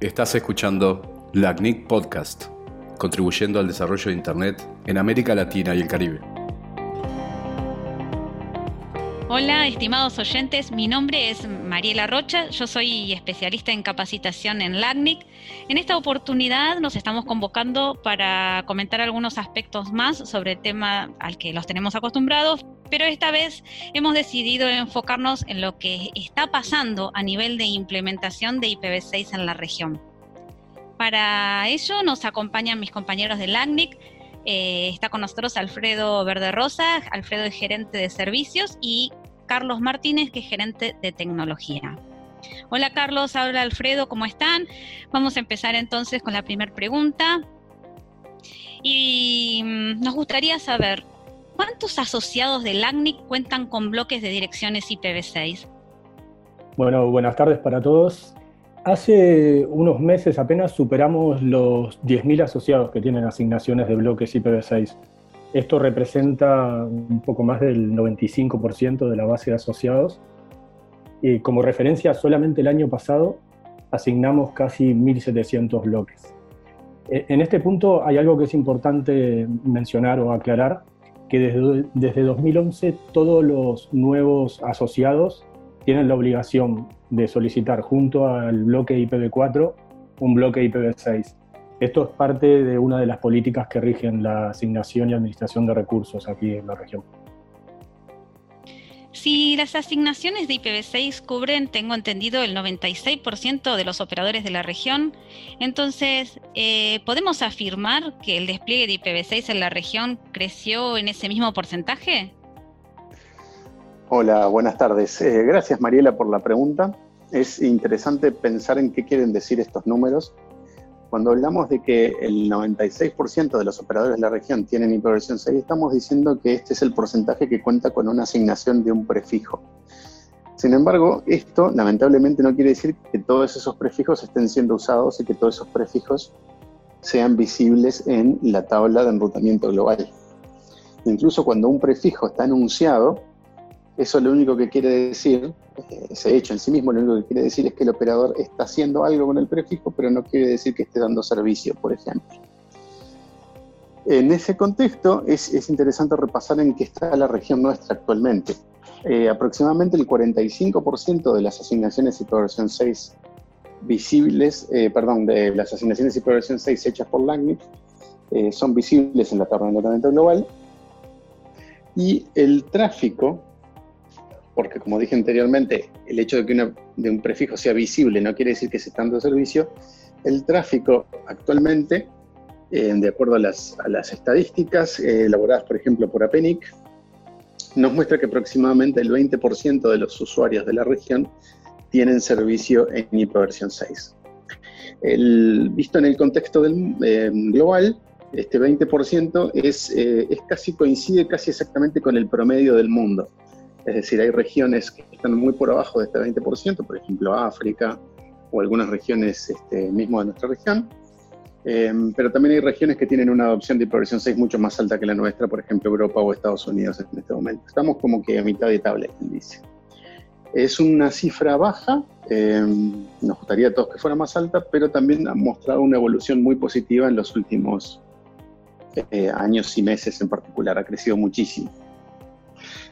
Estás escuchando LACNIC Podcast, contribuyendo al desarrollo de Internet en América Latina y el Caribe. Hola, estimados oyentes, mi nombre es Mariela Rocha, yo soy especialista en capacitación en LACNIC. En esta oportunidad nos estamos convocando para comentar algunos aspectos más sobre el tema al que los tenemos acostumbrados, pero esta vez hemos decidido enfocarnos en lo que está pasando a nivel de implementación de IPv6 en la región. Para ello nos acompañan mis compañeros de LACNIC, eh, está con nosotros Alfredo Verde Rosa, Alfredo es gerente de servicios y Carlos Martínez, que es gerente de tecnología. Hola Carlos, habla Alfredo, ¿cómo están? Vamos a empezar entonces con la primera pregunta. Y mm, nos gustaría saber, ¿cuántos asociados de LACNIC cuentan con bloques de direcciones IPv6? Bueno, buenas tardes para todos. Hace unos meses apenas superamos los 10.000 asociados que tienen asignaciones de bloques IPv6. Esto representa un poco más del 95% de la base de asociados. Y como referencia, solamente el año pasado asignamos casi 1.700 bloques. E, en este punto hay algo que es importante mencionar o aclarar, que desde, desde 2011 todos los nuevos asociados tienen la obligación de solicitar junto al bloque IPv4 un bloque IPv6. Esto es parte de una de las políticas que rigen la asignación y administración de recursos aquí en la región. Si las asignaciones de IPv6 cubren, tengo entendido, el 96% de los operadores de la región, entonces, eh, ¿podemos afirmar que el despliegue de IPv6 en la región creció en ese mismo porcentaje? Hola, buenas tardes. Eh, gracias Mariela por la pregunta. Es interesante pensar en qué quieren decir estos números cuando hablamos de que el 96% de los operadores de la región tienen hiperversión 6, estamos diciendo que este es el porcentaje que cuenta con una asignación de un prefijo. Sin embargo, esto lamentablemente no quiere decir que todos esos prefijos estén siendo usados y que todos esos prefijos sean visibles en la tabla de enrutamiento global. Incluso cuando un prefijo está anunciado, eso lo único que quiere decir, ese hecho en sí mismo, lo único que quiere decir es que el operador está haciendo algo con el prefijo, pero no quiere decir que esté dando servicio, por ejemplo. En ese contexto es, interesante repasar en qué está la región nuestra actualmente. Eh, aproximadamente el 45% de las asignaciones versión 6 visibles, eh, perdón, de las asignaciones versión 6 hechas por LACNIC son visibles en la tabla de enrutamiento global y el tráfico porque como dije anteriormente, el hecho de que de un prefijo sea visible no quiere decir que se está dando servicio. El tráfico actualmente, eh, de acuerdo a las, estadísticas eh, elaboradas, por ejemplo, por APENIC, nos muestra que aproximadamente el 20% de los usuarios de la región tienen servicio en versión 6. visto en el contexto del, eh, global, este 20% es, es casi, coincide casi exactamente con el promedio del mundo. Es decir, hay regiones que están muy por abajo de este 20%, por ejemplo África o algunas regiones este, mismo de nuestra región. Eh, pero también hay regiones que tienen una adopción de hiperversión 6 mucho más alta que la nuestra, por ejemplo Europa o Estados Unidos en este momento. Estamos como que a mitad de tabla, dice. Es una cifra baja, eh, nos gustaría a todos que fuera más alta, pero también ha mostrado una evolución muy positiva en los últimos eh, años y meses en particular, ha crecido muchísimo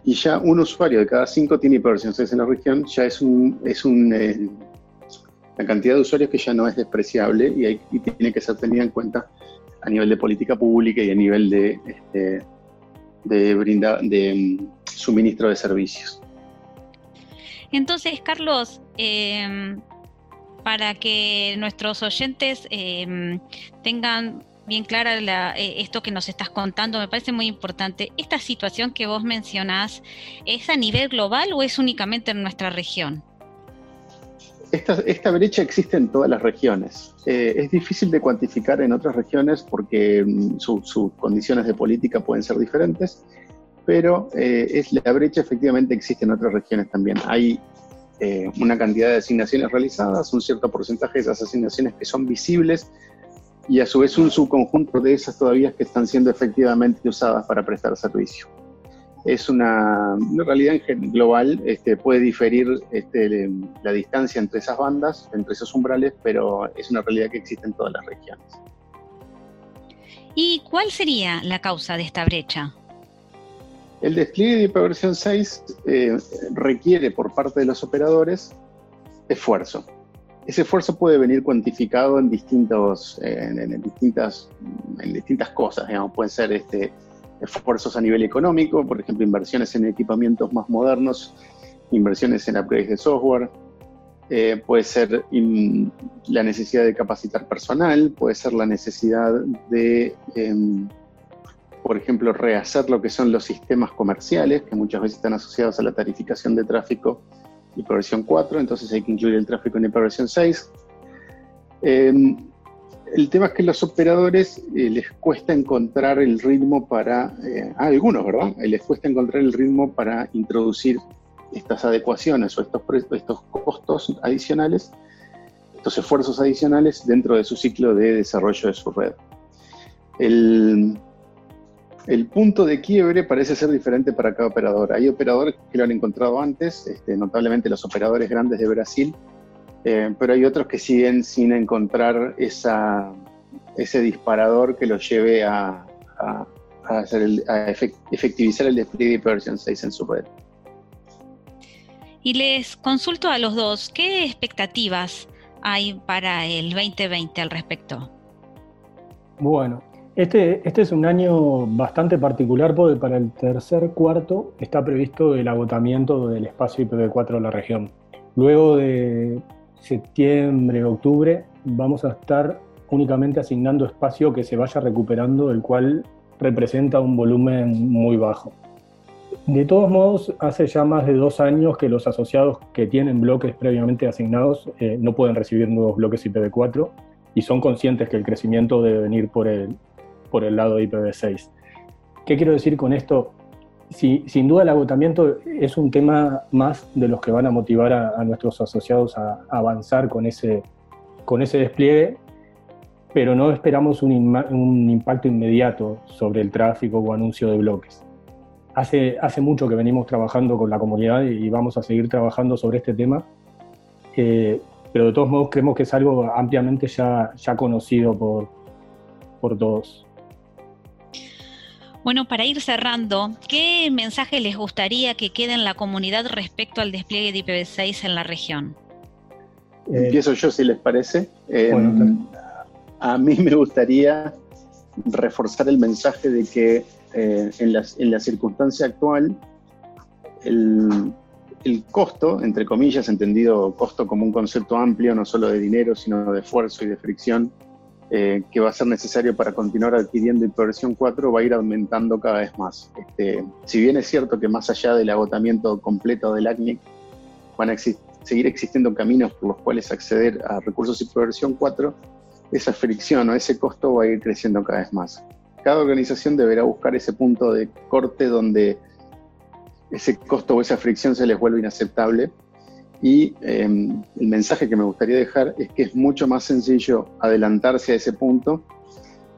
y ya un usuario de cada cinco tiene hiperversión 6 en la región, ya es un, es un eh, la cantidad de usuarios que ya no es despreciable y, tiene que ser tenida en cuenta a nivel de política pública y a nivel de, este, de, de mm, suministro de servicios. Entonces, Carlos, em, para que nuestros oyentes em, tengan bien clara eh, esto que nos estás contando, me parece muy importante. ¿Esta situación que vos mencionás es a nivel global o es únicamente en nuestra región? Esta, brecha existe en todas las regiones. Eh, es difícil de cuantificar en otras regiones porque mm, sus condiciones de política pueden ser diferentes, pero eh, la brecha efectivamente existe en otras regiones también. Hay una cantidad de asignaciones realizadas, un cierto porcentaje de esas asignaciones que son visibles y a su vez un subconjunto de esas todavía que están siendo efectivamente usadas para prestar servicio. es una, realidad global, este, puede diferir este, la distancia entre esas bandas, entre esos umbrales, pero es una realidad que existe en todas las regiones. ¿Y cuál sería la causa de esta brecha? El despliegue de hiperversión 6 eh, requiere por parte de los operadores esfuerzo. Ese esfuerzo puede venir cuantificado en, distintos, en, distintas, en distintas cosas, pueden ser este, esfuerzos a nivel económico, por ejemplo, inversiones en equipamientos más modernos, inversiones en upgrades de software, eh, puede ser la necesidad de capacitar personal, puede ser la necesidad de, em, por ejemplo, rehacer lo que son los sistemas comerciales, que muchas veces están asociados a la tarificación de tráfico y por versión 4, entonces hay que incluir el tráfico en versión 6. Em, el tema es que los operadores eh, les cuesta encontrar el ritmo para, eh, a algunos, ¿verdad? Eh, les cuesta encontrar el ritmo para introducir estas adecuaciones o estos, estos costos adicionales, estos esfuerzos adicionales dentro de su ciclo de desarrollo de su red. El, el punto de quiebre parece ser diferente para cada operador. Hay operadores que lo han encontrado antes, este, notablemente los operadores grandes de Brasil, eh, pero hay otros que siguen sin encontrar esa, ese disparador que los lleve a, hacer efectivizar el despliegue de versión 6 en su red. Y les consulto a los dos, ¿qué expectativas hay para el 2020 al respecto? Bueno, este, este, es un año bastante particular porque para el tercer cuarto está previsto el agotamiento del espacio IPv4 en la región. Luego de septiembre, octubre, vamos a estar únicamente asignando espacio que se vaya recuperando, el cual representa un volumen muy bajo. De todos modos, hace ya más de dos años que los asociados que tienen bloques previamente asignados eh, no pueden recibir nuevos bloques IPv4 y son conscientes que el crecimiento debe venir por el, por el lado de IPv6. ¿Qué quiero decir con esto? sin duda el agotamiento es un tema más de los que van a motivar a, nuestros asociados a, avanzar con ese, con ese despliegue, pero no esperamos un, un, impacto inmediato sobre el tráfico o anuncio de bloques. Hace, hace mucho que venimos trabajando con la comunidad y, vamos a seguir trabajando sobre este tema, eh, pero de todos modos creemos que es algo ampliamente ya, ya conocido por, por todos. Bueno, para ir cerrando, ¿qué mensaje les gustaría que quede en la comunidad respecto al despliegue de IPv6 en la región? Eh, Empiezo yo, si les parece. Eh, a mí me gustaría reforzar el mensaje de que eh, en, la, circunstancia actual el, el, costo, entre comillas, entendido costo como un concepto amplio, no solo de dinero, sino de esfuerzo y de fricción, eh, que va a ser necesario para continuar adquiriendo versión 4 va a ir aumentando cada vez más. Este, si bien es cierto que más allá del agotamiento completo del ACNIC, van a seguir existiendo caminos por los cuales acceder a recursos versión 4, esa fricción o ese costo va a ir creciendo cada vez más. Cada organización deberá buscar ese punto de corte donde ese costo o esa fricción se les vuelve inaceptable y em, el mensaje que me gustaría dejar es que es mucho más sencillo adelantarse a ese punto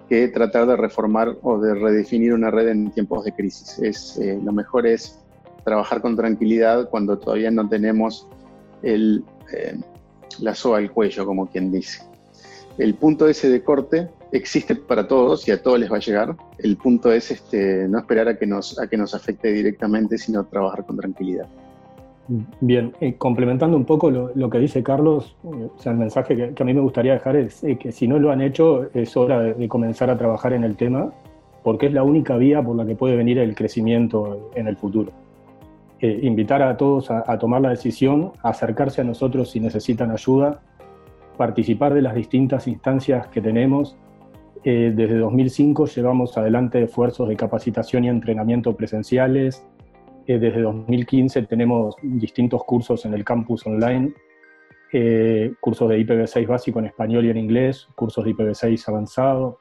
que tratar de reformar o de redefinir una red en tiempos de crisis. Es, eh, lo mejor es trabajar con tranquilidad cuando todavía no tenemos el, eh, la soga al cuello, como quien dice. El punto ese de corte existe para todos y a todos les va a llegar. El punto es este, no esperar a que, nos, a que nos afecte directamente, sino trabajar con tranquilidad. Bien, eh, complementando un poco lo, que dice Carlos, eh, o sea, el mensaje que, a mí me gustaría dejar es eh, que si no lo han hecho, es hora de, comenzar a trabajar en el tema, porque es la única vía por la que puede venir el crecimiento en el futuro. invitar a todos a, a, tomar la decisión, acercarse a nosotros si necesitan ayuda, participar de las distintas instancias que tenemos. desde 2005 llevamos adelante esfuerzos de capacitación y entrenamiento presenciales, desde 2015 tenemos distintos cursos en el campus online, eh, cursos de IPv6 básico en español y en inglés, cursos de IPv6 avanzado.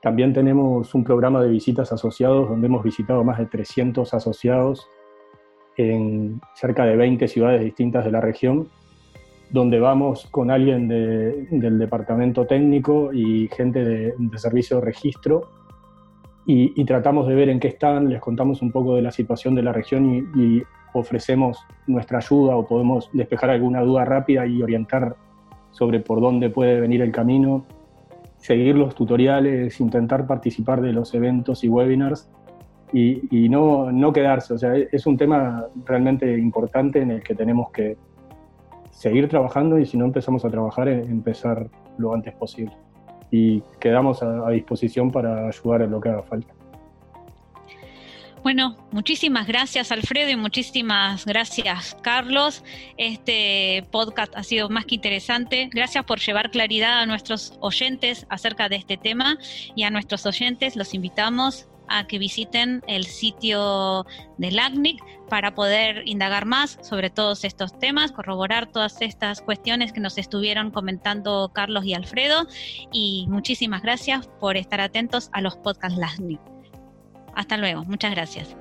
También tenemos un programa de visitas asociados donde hemos visitado más de 300 asociados en cerca de 20 ciudades distintas de la región, donde vamos con alguien del departamento técnico y gente de servicio de registro y, tratamos de ver en qué están, les contamos un poco de la situación de la región y, ofrecemos nuestra ayuda o podemos despejar alguna duda rápida y orientar sobre por dónde puede venir el camino, seguir los tutoriales, intentar participar de los eventos y webinars y, no, no, quedarse. O sea, es un tema realmente importante en el que tenemos que seguir trabajando y si no empezamos a trabajar, empezar lo antes posible y quedamos a, disposición para ayudar en lo que haga falta. Bueno, muchísimas gracias Alfredo y muchísimas gracias Carlos. Este podcast ha sido más que interesante. Gracias por llevar claridad a nuestros oyentes acerca de este tema y a nuestros oyentes los invitamos a que visiten el sitio del ACNIC para poder indagar más sobre todos estos temas, corroborar todas estas cuestiones que nos estuvieron comentando Carlos y Alfredo. Y muchísimas gracias por estar atentos a los podcasts LACNIC. Hasta luego, muchas gracias.